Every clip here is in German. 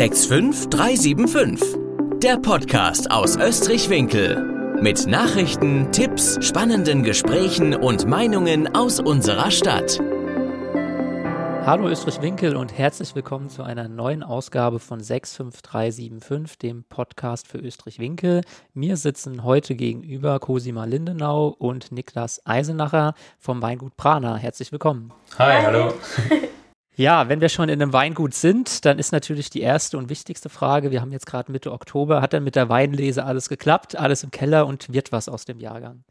65375. Der Podcast aus Österreich-Winkel. Mit Nachrichten, Tipps, spannenden Gesprächen und Meinungen aus unserer Stadt. Hallo Österreich-Winkel und herzlich willkommen zu einer neuen Ausgabe von 65375, dem Podcast für Österreich-Winkel. Mir sitzen heute gegenüber Cosima Lindenau und Niklas Eisenacher vom Weingut Prana. Herzlich willkommen. Hi, hallo. Ja, wenn wir schon in einem Weingut sind, dann ist natürlich die erste und wichtigste Frage, wir haben jetzt gerade Mitte Oktober, hat denn mit der Weinlese alles geklappt, alles im Keller und wird was aus dem Jahrgang?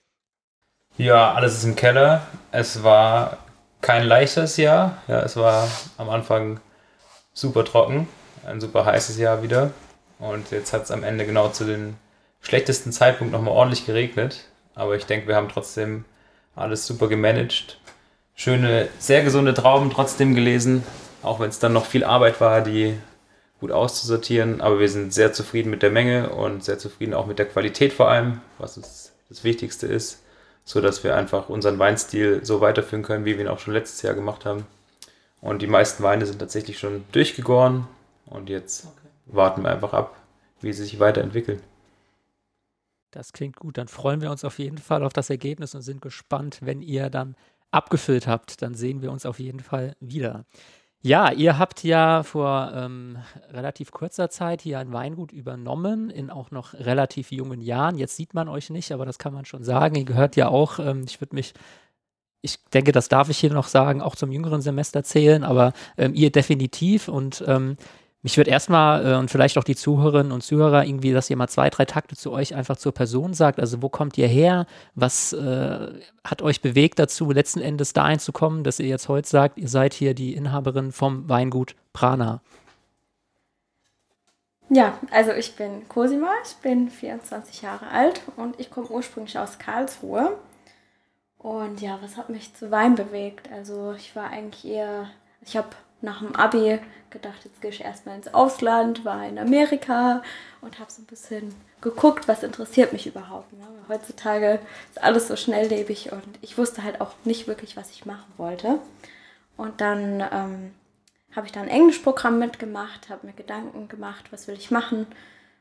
Ja, alles ist im Keller. Es war kein leichtes Jahr. Ja, es war am Anfang super trocken, ein super heißes Jahr wieder. Und jetzt hat es am Ende genau zu dem schlechtesten Zeitpunkt nochmal ordentlich geregnet. Aber ich denke, wir haben trotzdem alles super gemanagt schöne, sehr gesunde Trauben trotzdem gelesen, auch wenn es dann noch viel Arbeit war, die gut auszusortieren. Aber wir sind sehr zufrieden mit der Menge und sehr zufrieden auch mit der Qualität vor allem, was uns das Wichtigste ist, so dass wir einfach unseren Weinstil so weiterführen können, wie wir ihn auch schon letztes Jahr gemacht haben. Und die meisten Weine sind tatsächlich schon durchgegoren und jetzt okay. warten wir einfach ab, wie sie sich weiterentwickeln. Das klingt gut. Dann freuen wir uns auf jeden Fall auf das Ergebnis und sind gespannt, wenn ihr dann abgefüllt habt, dann sehen wir uns auf jeden Fall wieder. Ja, ihr habt ja vor ähm, relativ kurzer Zeit hier ein Weingut übernommen, in auch noch relativ jungen Jahren. Jetzt sieht man euch nicht, aber das kann man schon sagen. Ihr gehört ja auch, ähm, ich würde mich, ich denke, das darf ich hier noch sagen, auch zum jüngeren Semester zählen, aber ähm, ihr definitiv. Und ähm, mich würde erstmal äh, und vielleicht auch die Zuhörerinnen und Zuhörer irgendwie, dass ihr mal zwei, drei Takte zu euch einfach zur Person sagt. Also wo kommt ihr her? Was äh, hat euch bewegt dazu, letzten Endes dahin zu kommen, dass ihr jetzt heute sagt, ihr seid hier die Inhaberin vom Weingut Prana? Ja, also ich bin Cosima, ich bin 24 Jahre alt und ich komme ursprünglich aus Karlsruhe. Und ja, was hat mich zu Wein bewegt? Also ich war eigentlich eher, ich habe nach dem Abi gedacht, jetzt gehe ich erstmal ins Ausland, war in Amerika und habe so ein bisschen geguckt, was interessiert mich überhaupt. Ne? Heutzutage ist alles so schnelllebig und ich wusste halt auch nicht wirklich, was ich machen wollte. Und dann ähm, habe ich da ein Englischprogramm mitgemacht, habe mir Gedanken gemacht, was will ich machen.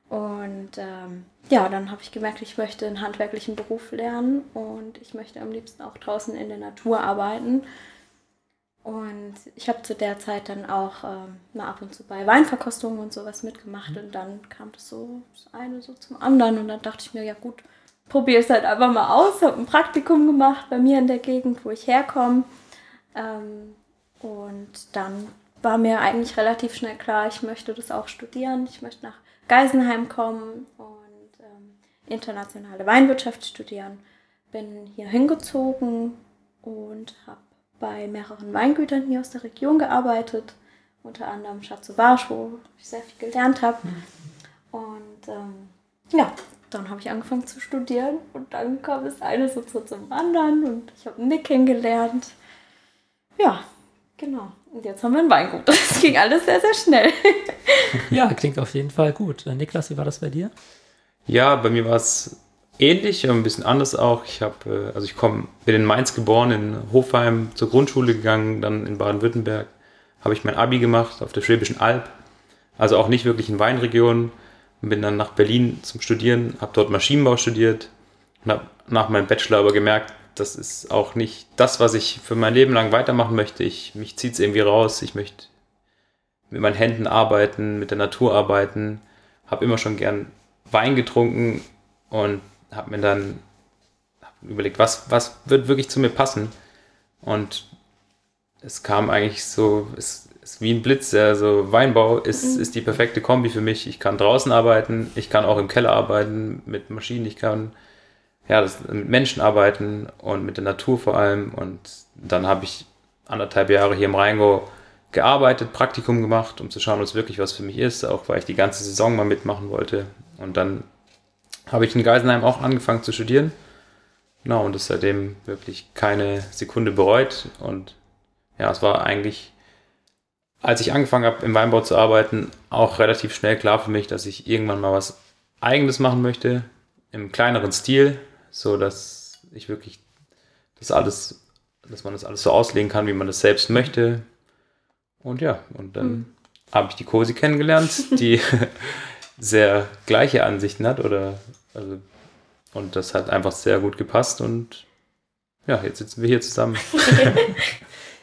Und ähm, ja, dann habe ich gemerkt, ich möchte einen handwerklichen Beruf lernen und ich möchte am liebsten auch draußen in der Natur arbeiten. Und ich habe zu der Zeit dann auch ähm, mal ab und zu bei Weinverkostungen und sowas mitgemacht. Und dann kam das so das eine so zum anderen. Und dann dachte ich mir, ja gut, probiere es halt einfach mal aus. Habe ein Praktikum gemacht bei mir in der Gegend, wo ich herkomme. Ähm, und dann war mir eigentlich relativ schnell klar, ich möchte das auch studieren. Ich möchte nach Geisenheim kommen und ähm, internationale Weinwirtschaft studieren. Bin hier hingezogen und habe bei mehreren Weingütern hier aus der Region gearbeitet, unter anderem Schatz Sauvage, wo ich sehr viel gelernt habe. Und ähm, ja, dann habe ich angefangen zu studieren und dann kam das eine so zum anderen und ich habe Nick kennengelernt. Ja, genau. Und jetzt haben wir ein Weingut. Das ging alles sehr, sehr schnell. ja, klingt auf jeden Fall gut. Äh, Niklas, wie war das bei dir? Ja, bei mir war es ähnlich, aber ein bisschen anders auch. Ich habe, äh, also ich komme, bin in Mainz geboren, in Hofheim zur Grundschule gegangen, dann in Baden-Württemberg habe ich mein Abi gemacht auf der Schwäbischen Alb, also auch nicht wirklich in Weinregionen. Bin dann nach Berlin zum Studieren, habe dort Maschinenbau studiert und habe nach meinem Bachelor aber gemerkt, das ist auch nicht das, was ich für mein Leben lang weitermachen möchte. Ich, mich zieht es irgendwie raus. Ich möchte mit meinen Händen arbeiten, mit der Natur arbeiten. Habe immer schon gern Wein getrunken und habe mir dann überlegt, was, was wird wirklich zu mir passen. Und es kam eigentlich so, es ist wie ein Blitz. Also Weinbau ist, mhm. ist die perfekte Kombi für mich. Ich kann draußen arbeiten, ich kann auch im Keller arbeiten mit Maschinen, ich kann ja, das, mit Menschen arbeiten und mit der Natur vor allem. Und dann habe ich anderthalb Jahre hier im Rheingau gearbeitet, Praktikum gemacht, um zu schauen, ob es wirklich was für mich ist, auch weil ich die ganze Saison mal mitmachen wollte. Und dann habe ich in Geisenheim auch angefangen zu studieren. Genau, und das seitdem wirklich keine Sekunde bereut. Und ja, es war eigentlich, als ich angefangen habe, im Weinbau zu arbeiten, auch relativ schnell klar für mich, dass ich irgendwann mal was Eigenes machen möchte, im kleineren Stil, so dass ich wirklich das alles, dass man das alles so auslegen kann, wie man das selbst möchte. Und ja, und dann mhm. habe ich die Cosi kennengelernt, die sehr gleiche Ansichten hat oder also und das hat einfach sehr gut gepasst und ja, jetzt sitzen wir hier zusammen.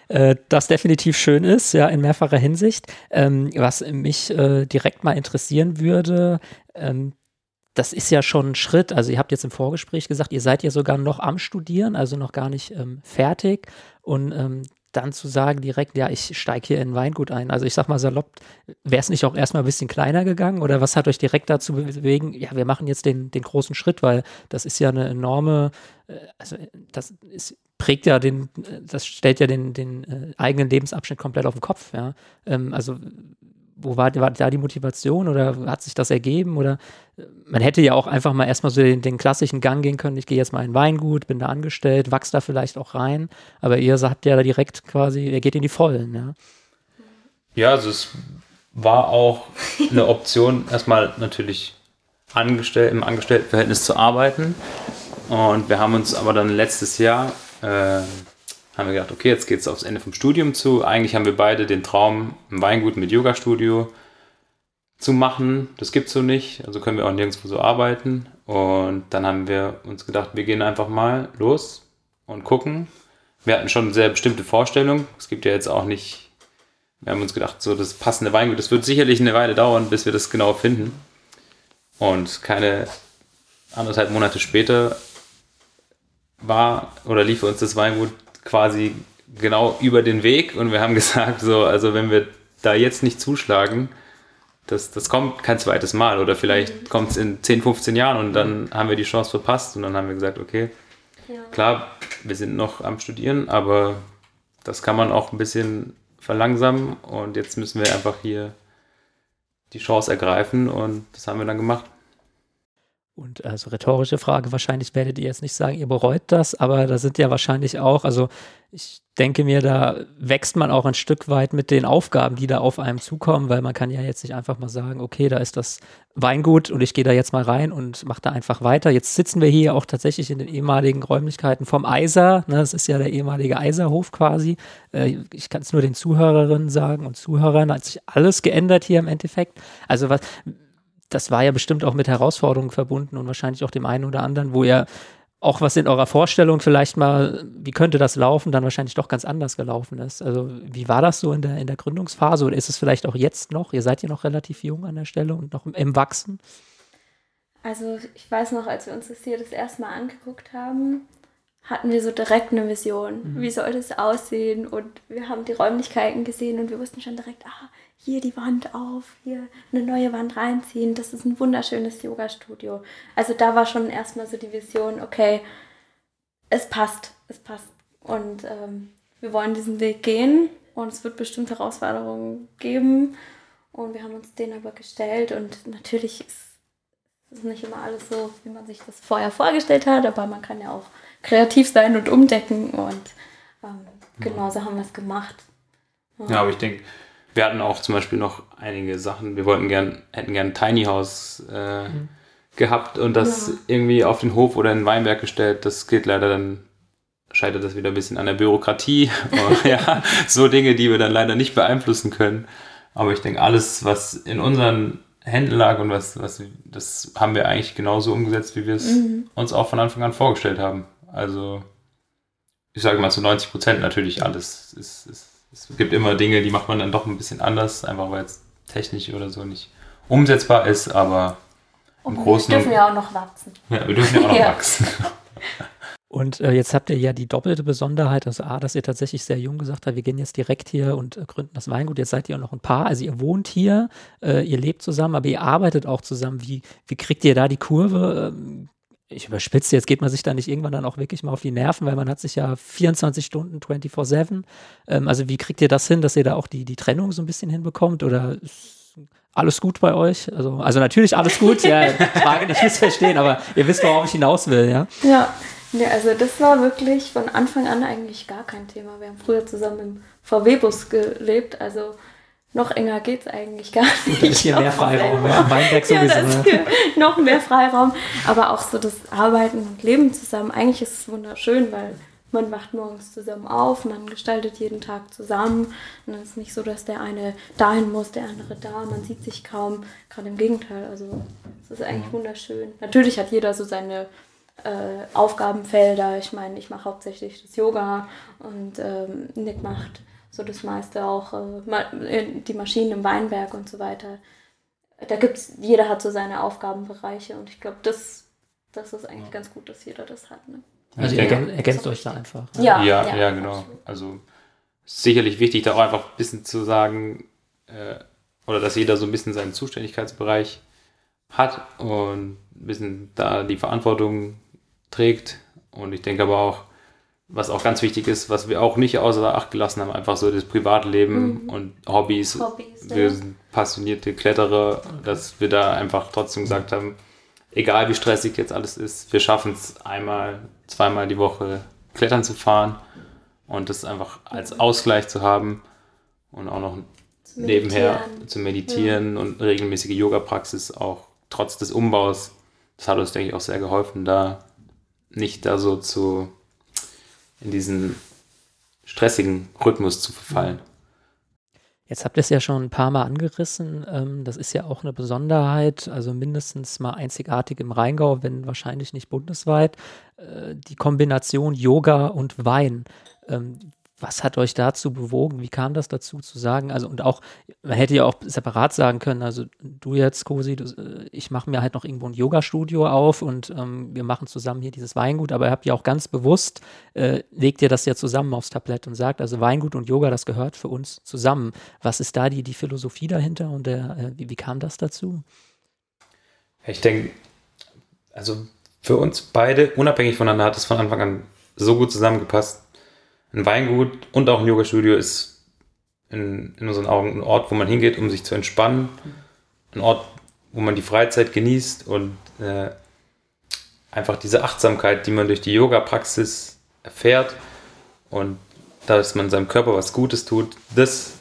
Äh, das definitiv schön ist, ja, in mehrfacher Hinsicht. Ähm, was mich äh, direkt mal interessieren würde, ähm, das ist ja schon ein Schritt. Also ihr habt jetzt im Vorgespräch gesagt, ihr seid ja sogar noch am Studieren, also noch gar nicht ähm, fertig. Und ähm, dann zu sagen direkt, ja, ich steige hier in Weingut ein. Also ich sag mal salopp, wäre es nicht auch erstmal ein bisschen kleiner gegangen oder was hat euch direkt dazu bewegen, ja, wir machen jetzt den, den großen Schritt, weil das ist ja eine enorme, äh, also das ist, prägt ja den, das stellt ja den, den äh, eigenen Lebensabschnitt komplett auf den Kopf, ja. Ähm, also wo war, war, da die Motivation oder hat sich das ergeben? Oder äh, man hätte ja auch einfach mal erstmal so den, den klassischen Gang gehen können, ich gehe jetzt mal in Weingut, bin da angestellt, wachs da vielleicht auch rein, aber ihr sagt ja da direkt quasi, ihr geht in die Vollen, ja. Ja, also es war auch eine Option, erstmal natürlich angestellt, im Angestelltenverhältnis zu arbeiten. Und wir haben uns aber dann letztes Jahr äh, haben wir gedacht, okay, jetzt geht es aufs Ende vom Studium zu. Eigentlich haben wir beide den Traum, ein Weingut mit Yoga-Studio zu machen. Das gibt es so nicht, also können wir auch nirgendwo so arbeiten. Und dann haben wir uns gedacht, wir gehen einfach mal los und gucken. Wir hatten schon eine sehr bestimmte Vorstellung. Es gibt ja jetzt auch nicht, wir haben uns gedacht, so das passende Weingut, das wird sicherlich eine Weile dauern, bis wir das genau finden. Und keine anderthalb Monate später war oder lief uns das Weingut quasi genau über den Weg und wir haben gesagt, so, also wenn wir da jetzt nicht zuschlagen, das, das kommt kein zweites Mal oder vielleicht mhm. kommt es in 10, 15 Jahren und dann haben wir die Chance verpasst und dann haben wir gesagt, okay, ja. klar, wir sind noch am Studieren, aber das kann man auch ein bisschen verlangsamen und jetzt müssen wir einfach hier die Chance ergreifen und das haben wir dann gemacht. Und also rhetorische Frage, wahrscheinlich werdet ihr jetzt nicht sagen, ihr bereut das, aber da sind ja wahrscheinlich auch, also ich denke mir, da wächst man auch ein Stück weit mit den Aufgaben, die da auf einem zukommen, weil man kann ja jetzt nicht einfach mal sagen, okay, da ist das Weingut und ich gehe da jetzt mal rein und mache da einfach weiter. Jetzt sitzen wir hier auch tatsächlich in den ehemaligen Räumlichkeiten vom Eiser, ne, das ist ja der ehemalige Eiserhof quasi. Äh, ich kann es nur den Zuhörerinnen sagen und Zuhörern, hat sich alles geändert hier im Endeffekt. Also was das war ja bestimmt auch mit Herausforderungen verbunden und wahrscheinlich auch dem einen oder anderen, wo ihr auch was in eurer Vorstellung vielleicht mal, wie könnte das laufen, dann wahrscheinlich doch ganz anders gelaufen ist. Also wie war das so in der, in der Gründungsphase oder ist es vielleicht auch jetzt noch? Ihr seid ja noch relativ jung an der Stelle und noch im, im Wachsen. Also ich weiß noch, als wir uns das hier das erste Mal angeguckt haben, hatten wir so direkt eine Vision. Mhm. Wie soll das aussehen? Und wir haben die Räumlichkeiten gesehen und wir wussten schon direkt, ah, hier die Wand auf, hier eine neue Wand reinziehen. Das ist ein wunderschönes Yoga-Studio. Also da war schon erstmal so die Vision, okay, es passt, es passt. Und ähm, wir wollen diesen Weg gehen und es wird bestimmt Herausforderungen geben. Und wir haben uns denen aber gestellt und natürlich ist es nicht immer alles so, wie man sich das vorher vorgestellt hat, aber man kann ja auch kreativ sein und umdecken und ähm, genauso haben wir es gemacht. Ja, ja aber ich denke, wir hatten auch zum Beispiel noch einige Sachen. Wir wollten gern, hätten gern ein Tiny House äh, mhm. gehabt und das ja. irgendwie auf den Hof oder in den Weinberg gestellt. Das geht leider dann, scheitert das wieder ein bisschen an der Bürokratie. ja, so Dinge, die wir dann leider nicht beeinflussen können. Aber ich denke, alles, was in unseren Händen lag und was, was, das haben wir eigentlich genauso umgesetzt, wie wir es mhm. uns auch von Anfang an vorgestellt haben. Also, ich sage mal zu 90 Prozent natürlich alles ist, ist es gibt immer Dinge, die macht man dann doch ein bisschen anders, einfach weil es technisch oder so nicht umsetzbar ist, aber im Großen Wir dürfen ja auch noch wachsen. Ja, wir dürfen ja auch noch ja. wachsen. Und äh, jetzt habt ihr ja die doppelte Besonderheit, also A, dass ihr tatsächlich sehr jung gesagt habt, wir gehen jetzt direkt hier und äh, gründen das Weingut. Jetzt seid ihr auch noch ein Paar, also ihr wohnt hier, äh, ihr lebt zusammen, aber ihr arbeitet auch zusammen. Wie, wie kriegt ihr da die Kurve? Ähm, ich überspitze, jetzt geht man sich da nicht irgendwann dann auch wirklich mal auf die Nerven, weil man hat sich ja 24 Stunden 24-7. Ähm, also wie kriegt ihr das hin, dass ihr da auch die, die Trennung so ein bisschen hinbekommt? Oder ist alles gut bei euch? Also, also natürlich alles gut, ja, Frage nicht missverstehen, aber ihr wisst, worauf ich hinaus will, ja? Ja, ja, also das war wirklich von Anfang an eigentlich gar kein Thema. Wir haben früher zusammen im VW-Bus gelebt, also noch enger geht es eigentlich gar nicht. Ein bisschen mehr Freiraum, ja, Weinberg sowieso. Ja, das ne? noch mehr Freiraum, aber auch so das Arbeiten und Leben zusammen. Eigentlich ist es wunderschön, weil man wacht morgens zusammen auf, man gestaltet jeden Tag zusammen. Und es ist nicht so, dass der eine dahin muss, der andere da. Man sieht sich kaum. Gerade im Gegenteil. Also es ist eigentlich wunderschön. Natürlich hat jeder so seine äh, Aufgabenfelder. Ich meine, ich mache hauptsächlich das Yoga und ähm, Nick macht so das meiste auch äh, die Maschinen im Weinberg und so weiter. Da gibt's, jeder hat so seine Aufgabenbereiche und ich glaube, das, das ist eigentlich ganz gut, dass jeder das hat. Ne? Also ihr ergänzt, ergänzt euch da einfach. Ja, ja, ja, ja genau. Absolut. Also sicherlich wichtig, da auch einfach ein bisschen zu sagen, äh, oder dass jeder so ein bisschen seinen Zuständigkeitsbereich hat und ein bisschen da die Verantwortung trägt. Und ich denke aber auch, was auch ganz wichtig ist, was wir auch nicht außer Acht gelassen haben, einfach so das Privatleben mhm. und Hobbys. Hobbys wir ja. sind passionierte Kletterer, dass wir da einfach trotzdem gesagt haben, egal wie stressig jetzt alles ist, wir schaffen es einmal, zweimal die Woche klettern zu fahren und das einfach als Ausgleich zu haben und auch noch zu nebenher zu meditieren ja. und regelmäßige Yoga-Praxis auch trotz des Umbaus. Das hat uns, denke ich, auch sehr geholfen, da nicht da so zu in diesen stressigen Rhythmus zu verfallen. Jetzt habt ihr es ja schon ein paar Mal angerissen. Ähm, das ist ja auch eine Besonderheit, also mindestens mal einzigartig im Rheingau, wenn wahrscheinlich nicht bundesweit. Äh, die Kombination Yoga und Wein. Was hat euch dazu bewogen? Wie kam das dazu zu sagen? Also und auch, man hätte ja auch separat sagen können, also du jetzt, Cosi, du, äh, ich mache mir halt noch irgendwo ein Yoga-Studio auf und ähm, wir machen zusammen hier dieses Weingut, aber ihr habt ja auch ganz bewusst, äh, legt ihr das ja zusammen aufs Tablett und sagt, also Weingut und Yoga, das gehört für uns zusammen. Was ist da die, die Philosophie dahinter und der, äh, wie, wie kam das dazu? Ich denke, also für uns beide, unabhängig voneinander, hat es von Anfang an so gut zusammengepasst, ein Weingut und auch ein Yoga-Studio ist in, in unseren Augen ein Ort, wo man hingeht, um sich zu entspannen. Ein Ort, wo man die Freizeit genießt und äh, einfach diese Achtsamkeit, die man durch die Yoga-Praxis erfährt und dass man seinem Körper was Gutes tut, das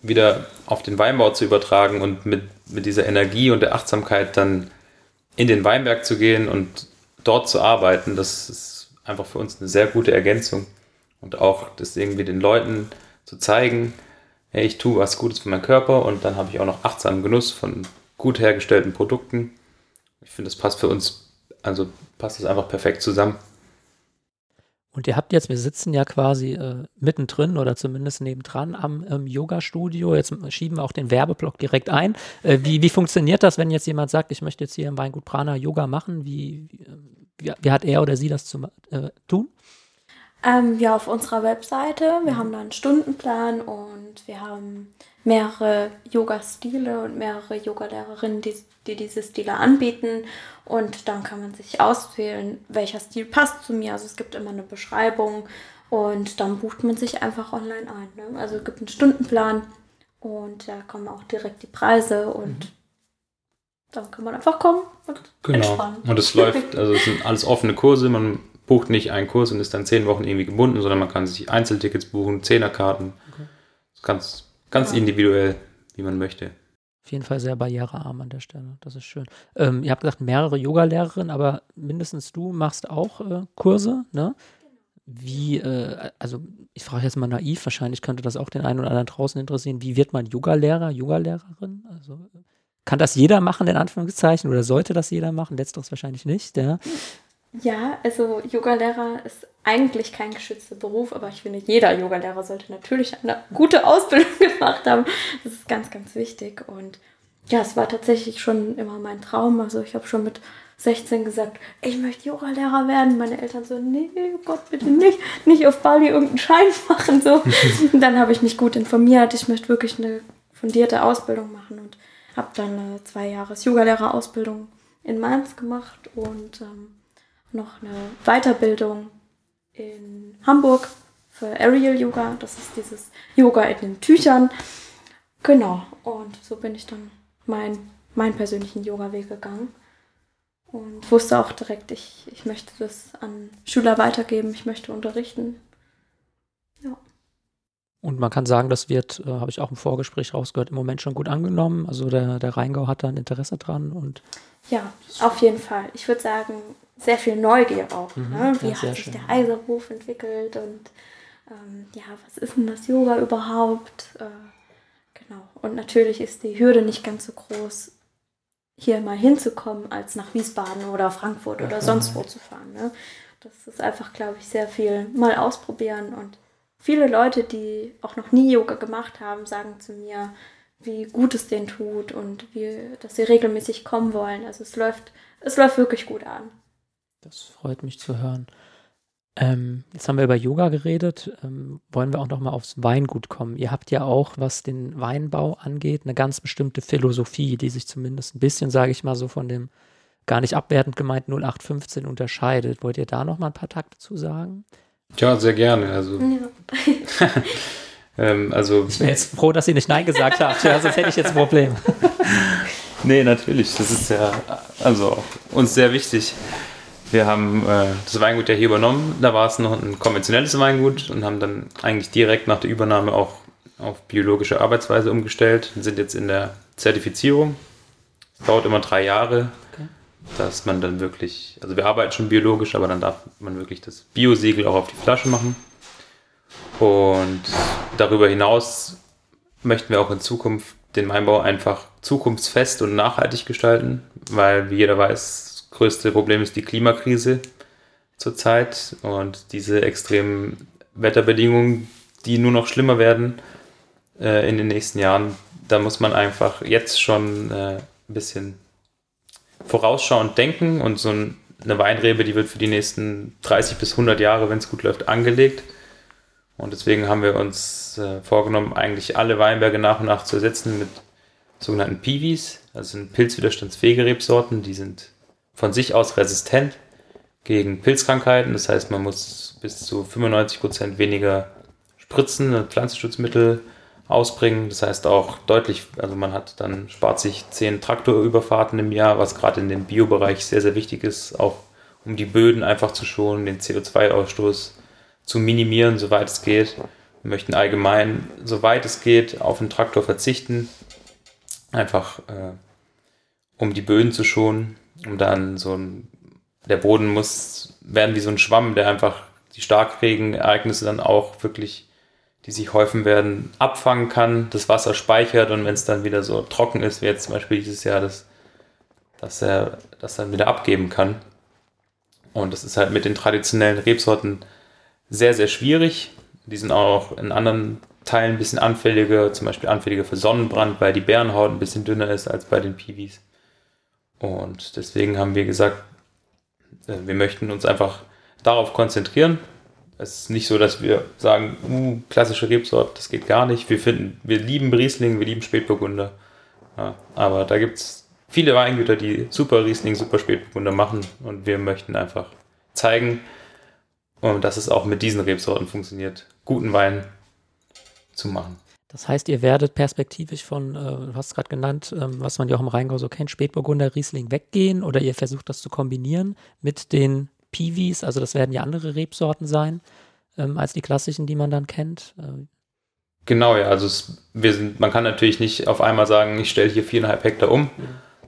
wieder auf den Weinbau zu übertragen und mit, mit dieser Energie und der Achtsamkeit dann in den Weinberg zu gehen und dort zu arbeiten, das ist einfach für uns eine sehr gute Ergänzung. Und auch das irgendwie den Leuten zu zeigen, hey, ich tue was Gutes für meinen Körper und dann habe ich auch noch achtsamen Genuss von gut hergestellten Produkten. Ich finde, das passt für uns, also passt das einfach perfekt zusammen. Und ihr habt jetzt, wir sitzen ja quasi äh, mittendrin oder zumindest nebendran am ähm, Yoga-Studio. Jetzt schieben wir auch den Werbeblock direkt ein. Äh, wie, wie funktioniert das, wenn jetzt jemand sagt, ich möchte jetzt hier im Weingut Prana Yoga machen? Wie, wie, wie hat er oder sie das zu äh, tun? Ähm, ja, auf unserer Webseite. Wir mhm. haben da einen Stundenplan und wir haben mehrere Yoga-Stile und mehrere Yoga-Lehrerinnen, die, die diese Stile anbieten. Und dann kann man sich auswählen, welcher Stil passt zu mir. Also es gibt immer eine Beschreibung und dann bucht man sich einfach online ein. Ne? Also es gibt einen Stundenplan und da kommen auch direkt die Preise und mhm. dann kann man einfach kommen und genau. entspannen. Und es läuft, also es sind alles offene Kurse, man bucht nicht einen Kurs und ist dann zehn Wochen irgendwie gebunden, sondern man kann sich Einzeltickets buchen, Zehnerkarten. Okay. Ganz, ganz ja. individuell, wie man möchte. Auf jeden Fall sehr barrierearm an der Stelle. Das ist schön. Ähm, ihr habt gesagt, mehrere Yoga-Lehrerinnen, aber mindestens du machst auch äh, Kurse, ne? Wie, äh, also ich frage jetzt mal naiv, wahrscheinlich könnte das auch den einen oder anderen draußen interessieren. Wie wird man Yoga-Lehrer, Yoga-Lehrerin? Also kann das jeder machen, in Anführungszeichen, oder sollte das jeder machen? Letzteres wahrscheinlich nicht, ja. Ja, also Yogalehrer ist eigentlich kein geschützter Beruf, aber ich finde, jeder Yogalehrer sollte natürlich eine gute Ausbildung gemacht haben. Das ist ganz, ganz wichtig. Und ja, es war tatsächlich schon immer mein Traum. Also ich habe schon mit 16 gesagt, ich möchte Yogalehrer werden. Meine Eltern so, nee, Gott, bitte nicht, nicht auf Bali irgendeinen Schein machen. So. Und dann habe ich mich gut informiert. Ich möchte wirklich eine fundierte Ausbildung machen und habe dann eine zwei Jahres Yogalehrerausbildung in Mainz gemacht und ähm, noch eine Weiterbildung in Hamburg für Aerial Yoga. Das ist dieses Yoga in den Tüchern. Genau. Und so bin ich dann mein, meinen persönlichen Yoga-Weg gegangen. Und wusste auch direkt, ich, ich möchte das an Schüler weitergeben, ich möchte unterrichten. Und man kann sagen, das wird, äh, habe ich auch im Vorgespräch rausgehört, im Moment schon gut angenommen. Also der, der Rheingau hat da ein Interesse dran und Ja, auf jeden Fall. Ich würde sagen, sehr viel Neugier auch. Mhm, ne? Wie hat sich schön. der Eiserhof entwickelt und ähm, ja, was ist denn das Yoga überhaupt? Äh, genau. Und natürlich ist die Hürde nicht ganz so groß, hier mal hinzukommen, als nach Wiesbaden oder Frankfurt oder sonst wo zu fahren. Ne? Das ist einfach, glaube ich, sehr viel mal ausprobieren und viele Leute, die auch noch nie Yoga gemacht haben, sagen zu mir, wie gut es denen tut und wie, dass sie regelmäßig kommen wollen. Also es läuft, es läuft wirklich gut an. Das freut mich zu hören. Ähm, jetzt haben wir über Yoga geredet. Ähm, wollen wir auch noch mal aufs Weingut kommen? Ihr habt ja auch, was den Weinbau angeht, eine ganz bestimmte Philosophie, die sich zumindest ein bisschen, sage ich mal, so von dem gar nicht abwertend gemeint 0815 unterscheidet. Wollt ihr da noch mal ein paar Takte zu sagen? Ja, sehr gerne. Also, Ja. ähm, also Ich wäre jetzt froh, dass ihr nicht Nein gesagt habt, ja, sonst hätte ich jetzt ein Problem. Nee, natürlich. Das ist ja also uns sehr wichtig. Wir haben äh, das Weingut ja hier übernommen. Da war es noch ein konventionelles Weingut und haben dann eigentlich direkt nach der Übernahme auch auf biologische Arbeitsweise umgestellt und sind jetzt in der Zertifizierung. Es dauert immer drei Jahre. Dass man dann wirklich, also wir arbeiten schon biologisch, aber dann darf man wirklich das Biosiegel auch auf die Flasche machen. Und darüber hinaus möchten wir auch in Zukunft den Weinbau einfach zukunftsfest und nachhaltig gestalten, weil wie jeder weiß, das größte Problem ist die Klimakrise zurzeit und diese extremen Wetterbedingungen, die nur noch schlimmer werden äh, in den nächsten Jahren. Da muss man einfach jetzt schon äh, ein bisschen vorausschauend denken und so ein, eine Weinrebe, die wird für die nächsten 30 bis 100 Jahre, wenn es gut läuft, angelegt. Und deswegen haben wir uns äh, vorgenommen, eigentlich alle Weinberge nach und nach zu ersetzen mit sogenannten Piwis. Das sind pilzwiderstandsfähige Rebsorten, die sind von sich aus resistent gegen Pilzkrankheiten. Das heißt, man muss bis zu 95 Prozent weniger Spritzen und Pflanzenschutzmittel ausbringen. Das heißt auch deutlich, also man hat dann, spart sich 10 Traktorüberfahrten im Jahr, was gerade in dem Biobereich sehr, sehr wichtig ist, auch um die Böden einfach zu schonen, den CO2-Ausstoß zu minimieren, soweit es geht. Wir möchten allgemein, soweit es geht, auf den Traktor verzichten. Einfach, äh, um die Böden zu schonen, um dann so ein, der Boden muss werden wie so ein Schwamm, der einfach die Starkregenereignisse dann auch wirklich, die sich häufen werden, abfangen kann, das Wasser speichert und wenn es dann wieder so trocken ist, wie jetzt zum Beispiel dieses Jahr, das, dass er das dann wieder abgeben kann. Und das ist halt mit den traditionellen Rebsorten sehr, sehr schwierig. Die sind auch in anderen Teilen ein bisschen anfälliger, zum Beispiel anfälliger für Sonnenbrand, weil die Bärenhaut ein bisschen dünner ist als bei den Piwis. Und deswegen haben wir gesagt, äh, wir möchten uns einfach darauf konzentrieren. Es ist nicht so, dass wir sagen, uh, klassische Rebsort, das geht gar nicht. Wir finden, wir lieben Riesling, wir lieben Spätburgunder. Ja, aber da gibt es viele Weingüter, die super Riesling, super Spätburgunder machen und wir möchten einfach zeigen, und dass es auch mit diesen Rebsorten funktioniert, guten Wein zu machen. Das heißt, ihr werdet perspektivisch von, äh, du hast es gerade genannt, ähm, was man ja auch im Rheingau so kennt, Spätburgunder, Riesling weggehen oder ihr versucht das zu kombinieren mit den Piwis, also das werden ja andere Rebsorten sein ähm, als die klassischen, die man dann kennt. Äh, Genau, ja, also es, wir sind, man kann natürlich nicht auf einmal sagen, ich stelle hier viereinhalb Hektar um.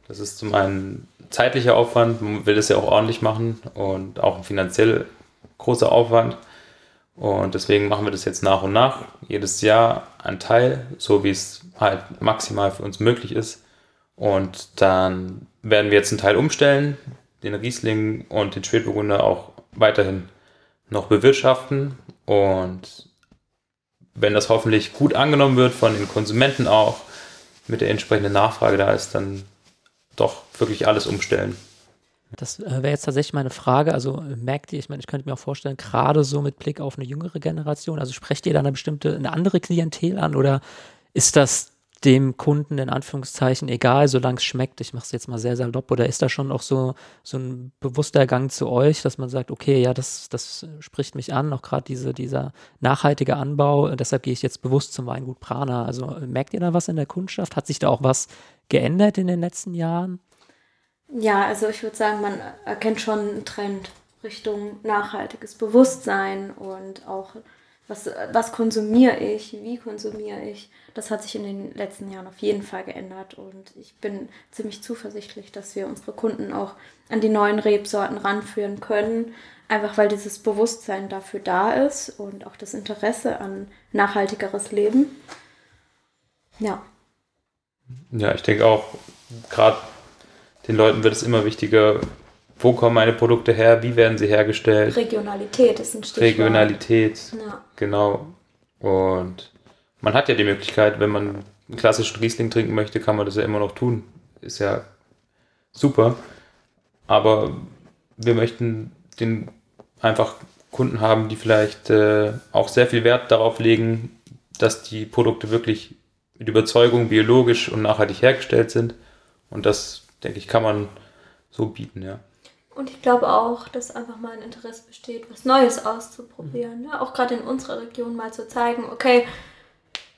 Das ist zum einen zeitlicher Aufwand, man will es ja auch ordentlich machen und auch finanziell großer Aufwand. Und deswegen machen wir das jetzt nach und nach. Jedes Jahr ein Teil, so wie es halt maximal für uns möglich ist. Und dann werden wir jetzt einen Teil umstellen, den Riesling und den Spätburgunder auch weiterhin noch bewirtschaften. Und wenn das hoffentlich gut angenommen wird von den Konsumenten auch, mit der entsprechenden Nachfrage da ist, dann doch wirklich alles umstellen. Das äh, wäre jetzt tatsächlich meine Frage. Also äh, merkt ihr, ich meine, ich könnte mir auch vorstellen, gerade so mit Blick auf eine jüngere Generation, also sprecht ihr da eine bestimmte, eine andere Klientel an oder ist das dem Kunden in Anführungszeichen egal, solange es schmeckt? Ich mache es jetzt mal sehr salopp. Oder ist da schon auch so, so ein bewusster Gang zu euch, dass man sagt, okay, ja, das, das spricht mich an, auch gerade diese, dieser nachhaltige Anbau, deshalb gehe ich jetzt bewusst zum Weingut Prana. Also merkt ihr da was in der Kundschaft? Hat sich da auch was geändert in den letzten Jahren? Ja, also ich würde sagen, man erkennt schon einen Trend Richtung nachhaltiges Bewusstsein und auch was, was konsumiere ich, wie konsumiere ich. Das hat sich in den letzten Jahren auf jeden Fall geändert und ich bin ziemlich zuversichtlich, dass wir unsere Kunden auch an die neuen Rebsorten ranführen können, einfach weil dieses Bewusstsein dafür da ist und auch das Interesse an nachhaltigeres Leben. Ja. Ja, ich denke auch, gerade den Leuten wird es immer wichtiger, wo kommen meine Produkte her, wie werden sie hergestellt. Regionalität ist ein Stichwort. Regionalität, Ja. genau. Und man hat ja die Möglichkeit, wenn man einen klassischen Riesling trinken möchte, kann man das ja immer noch tun. Ist ja super. Aber wir möchten den einfach Kunden haben, die vielleicht äh, auch sehr viel Wert darauf legen, dass die Produkte wirklich mit Überzeugung biologisch und nachhaltig hergestellt sind. Und das, denke ich, kann man so bieten, ja. Und ich glaube auch, dass einfach mal ein Interesse besteht, was Neues auszuprobieren. Ja, auch gerade in unserer Region mal zu zeigen, okay,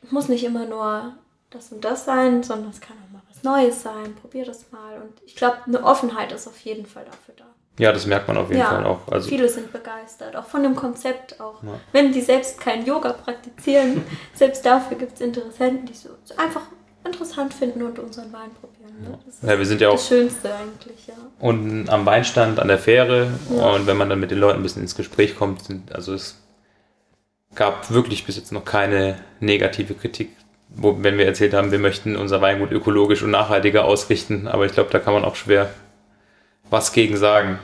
es muss nicht immer nur das und das sein, sondern es kann auch mal was Neues sein. Probier das mal. Und ich glaube, eine Offenheit ist auf jeden Fall dafür da. Ja, das merkt man auf jeden ja, Fall auch. Also, viele sind begeistert, auch von dem Konzept auch. Ja. Wenn die selbst kein Yoga praktizieren, selbst dafür gibt es Interessenten, die so einfach interessant finden und unseren Wein probieren. Ne? Das ist Ja, wir sind ja auch- das Schönste eigentlich, ja. und am Weinstand, an der Fähre. Ja. Und wenn man dann mit den Leuten ein bisschen ins Gespräch kommt, sind, also es gab wirklich bis jetzt noch keine negative Kritik, wo, wenn wir erzählt haben, wir möchten unser Weingut ökologisch und nachhaltiger ausrichten. Aber ich glaube, da kann man auch schwer was gegen sagen.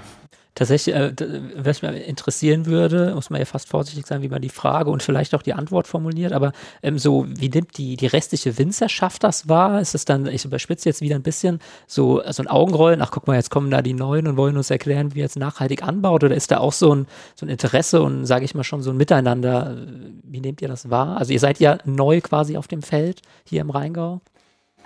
Tatsächlich, äh, was mich interessieren würde, muss man ja fast vorsichtig sein, wie man die Frage und vielleicht auch die Antwort formuliert, aber ähm, so, wie nimmt die, die restliche Winzerschaft das wahr? Ist es dann, ich überspitze jetzt wieder ein bisschen, so, so ein Augenrollen, ach guck mal, jetzt kommen da die Neuen und wollen uns erklären, wie jetzt nachhaltig anbaut, oder ist da auch so ein, so ein Interesse und, sage ich mal, schon so ein Miteinander? Wie nehmt ihr das wahr? Also ihr seid ja neu quasi auf dem Feld hier im Rheingau.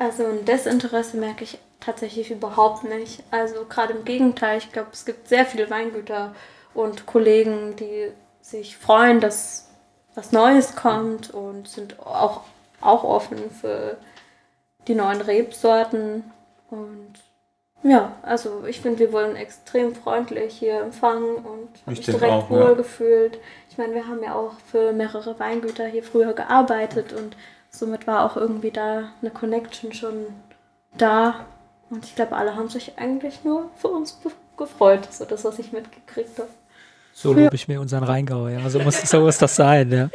Also ein Desinteresse merke ich tatsächlich überhaupt nicht. Also gerade im Gegenteil, ich glaube, es gibt sehr viele Weingüter und Kollegen, die sich freuen, dass was Neues kommt und sind auch, auch offen für die neuen Rebsorten. Und ja, also ich finde, wir wurden extrem freundlich hier empfangen und habe mich direkt auch, wohl ja. gefühlt. Ich meine, wir haben ja auch für mehrere Weingüter hier früher gearbeitet und somit war auch irgendwie da eine Connection schon da. Und ich glaube, alle haben sich eigentlich nur für uns gefreut, so das, was ich mitgekriegt habe. So lobe ich mir unseren Rheingau, ja. So muss, so muss das sein, ja.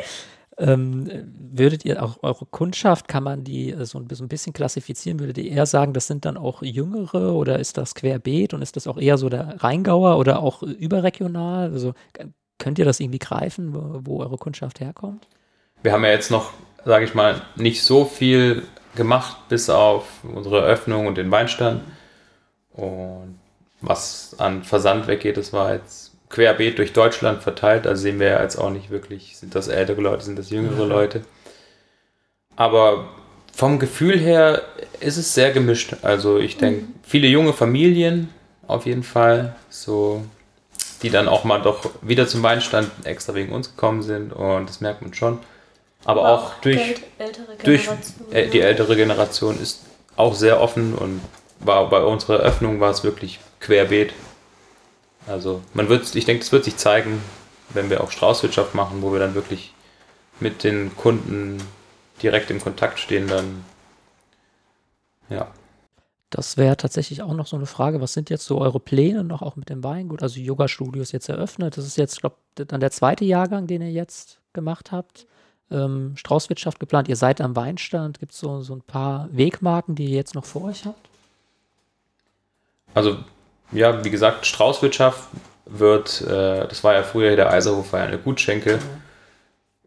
Ähm, würdet ihr auch eure Kundschaft, kann man die äh, so ein bisschen, ein bisschen klassifizieren? Würdet ihr eher sagen, das sind dann auch Jüngere oder ist das querbeet und ist das auch eher so der Rheingauer oder auch äh, überregional? Also k- könnt ihr das irgendwie greifen, wo, wo eure Kundschaft herkommt? Wir haben ja jetzt noch, sage ich mal, nicht so viel gemacht, bis auf unsere Eröffnung und den Weinstand. Und was an Versand weggeht, das war jetzt querbeet durch Deutschland verteilt. Also sehen wir ja jetzt auch nicht wirklich, sind das ältere Leute, sind das jüngere Leute. Aber vom Gefühl her ist es sehr gemischt. Also ich denke, viele junge Familien auf jeden Fall, so die dann auch mal doch wieder zum Weinstand extra wegen uns gekommen sind und das merkt man schon. Aber auch durch, ältere durch Generation, äh, die ältere Generation ist auch sehr offen und war bei unserer Eröffnung war es wirklich querbeet. Also man wird, ich denke, es wird sich zeigen, wenn wir auch Straußwirtschaft machen, wo wir dann wirklich mit den Kunden direkt im Kontakt stehen, dann ja. Das wäre tatsächlich auch noch so eine Frage. Was sind jetzt so eure Pläne noch auch mit dem Weingut? Also Yoga-Studio ist jetzt eröffnet. Das ist jetzt, glaube ich, dann der zweite Jahrgang, den ihr jetzt gemacht habt. Ähm, Straußwirtschaft geplant. Ihr seid am Weinstand. Gibt es so, so ein paar Wegmarken, die ihr jetzt noch vor euch habt? Also, ja, wie gesagt, Straußwirtschaft wird, äh, das war ja früher der Eiserhof, war ja eine Gutschenke,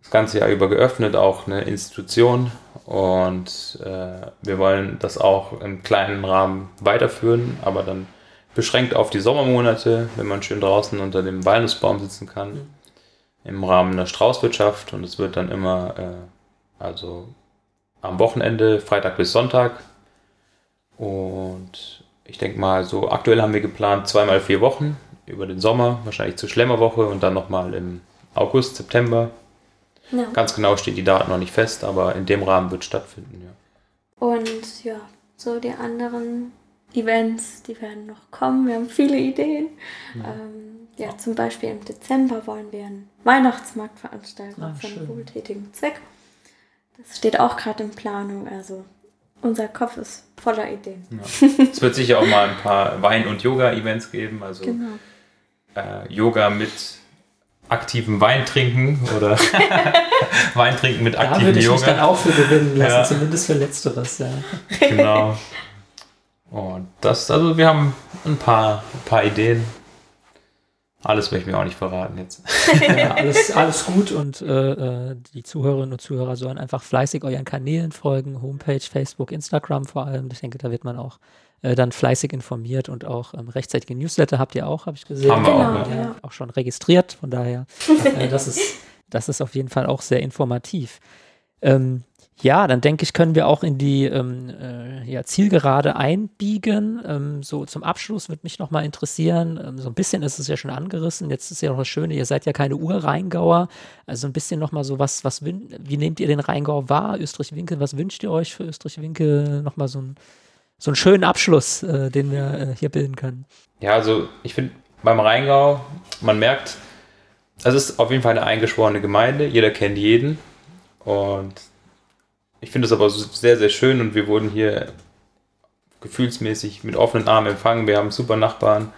das ganze Jahr über geöffnet, auch eine Institution. Und äh, wir wollen das auch im kleinen Rahmen weiterführen, aber dann beschränkt auf die Sommermonate, wenn man schön draußen unter dem Walnussbaum sitzen kann, im Rahmen der Straußwirtschaft. Und es wird dann immer, äh, also am Wochenende, Freitag bis Sonntag. Und ich denke mal, so aktuell haben wir geplant zweimal vier Wochen über den Sommer, wahrscheinlich zur Schlemmerwoche und dann nochmal im August, September. Ja. Ganz genau steht die Daten noch nicht fest, aber in dem Rahmen wird stattfinden, ja. Und ja, so die anderen Events, die werden noch kommen. Wir haben viele Ideen. Ja, ähm, ja zum Beispiel im Dezember wollen wir einen Weihnachtsmarkt veranstalten ah, für einen wohltätigen Zweck. Das steht auch gerade in Planung. Also unser Kopf ist voller Ideen. Ja. Es wird sicher auch mal ein paar Wein- und Yoga-Events geben. Also genau. äh, Yoga mit aktivem Wein trinken oder Wein trinken mit aktivem Yoga. Da würde ich Yoga. mich dann auch für gewinnen lassen, ja. zumindest für Letzteres. Ja. Genau. Und das, also wir haben ein paar, ein paar Ideen. Alles möchte ich mir auch nicht verraten jetzt. ja, alles, alles gut und äh, äh, die Zuhörerinnen und Zuhörer sollen einfach fleißig euren Kanälen folgen, Homepage, Facebook, Instagram vor allem. Ich denke, da wird man auch äh, dann fleißig informiert und auch ähm, rechtzeitige Newsletter habt ihr auch, habe ich gesehen. Haben wir auch, ja. ja. Auch schon registriert, von daher, äh, das, ist, das ist auf jeden Fall auch sehr informativ. Ähm, ja, dann denke ich, können wir auch in die ähm, äh, ja, Zielgerade einbiegen. Ähm, so zum Abschluss würde mich noch mal interessieren, ähm, so ein bisschen ist es ja schon angerissen, jetzt ist ja noch das Schöne, ihr seid ja keine Ur-Rheingauer, also ein bisschen noch mal so, was, was wie nehmt ihr den Rheingau wahr, Österreich-Winkel, was wünscht ihr euch für Österreich-Winkel? Noch mal so, ein, so einen schönen Abschluss, äh, den wir äh, hier bilden können. Ja, also ich finde beim Rheingau, man merkt, es ist auf jeden Fall eine eingeschworene Gemeinde, jeder kennt jeden und ich finde es aber sehr, sehr schön und wir wurden hier gefühlsmäßig mit offenen Armen empfangen. Wir haben super Nachbarn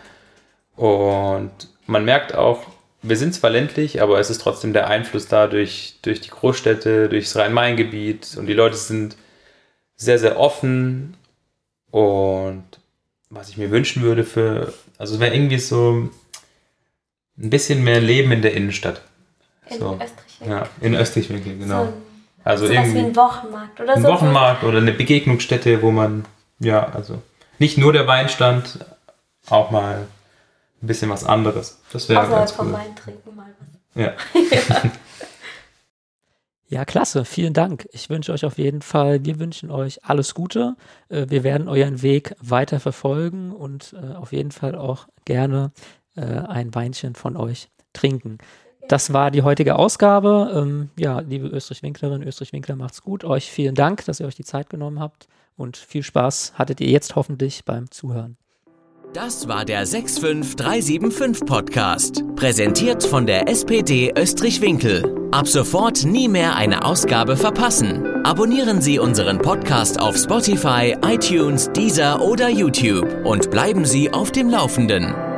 und man merkt auch, wir sind zwar ländlich, aber es ist trotzdem der Einfluss da durch, durch die Großstädte, durchs Rhein-Main-Gebiet und die Leute sind sehr, sehr offen und was ich mir wünschen würde für, also es wäre irgendwie so ein bisschen mehr Leben in der Innenstadt. In so. Österreich. Ja, in Österreich, genau. So also so irgendwie wie ein Wochenmarkt oder so. Ein Wochenmarkt oder eine Begegnungsstätte, wo man, ja, also nicht nur der Weinstand, auch mal ein bisschen was anderes. Das wäre ganz cool. vom Wein trinken mal was. Ja. ja. Ja, klasse. Vielen Dank. Ich wünsche euch auf jeden Fall, wir wünschen euch alles Gute. Äh, wir werden euren Weg weiter verfolgen und äh, auf jeden Fall auch gerne äh, ein Weinchen von euch trinken. Das war die heutige Ausgabe. Ähm, ja, liebe Österreich-Winklerin, Österreich-Winkler, macht's gut. Euch vielen Dank, dass ihr euch die Zeit genommen habt und viel Spaß hattet ihr jetzt hoffentlich beim Zuhören. Das war der 65375 Podcast, präsentiert von der SPD Österreich-Winkel. Ab sofort nie mehr eine Ausgabe verpassen. Abonnieren Sie unseren Podcast auf Spotify, iTunes, Deezer oder YouTube und bleiben Sie auf dem Laufenden.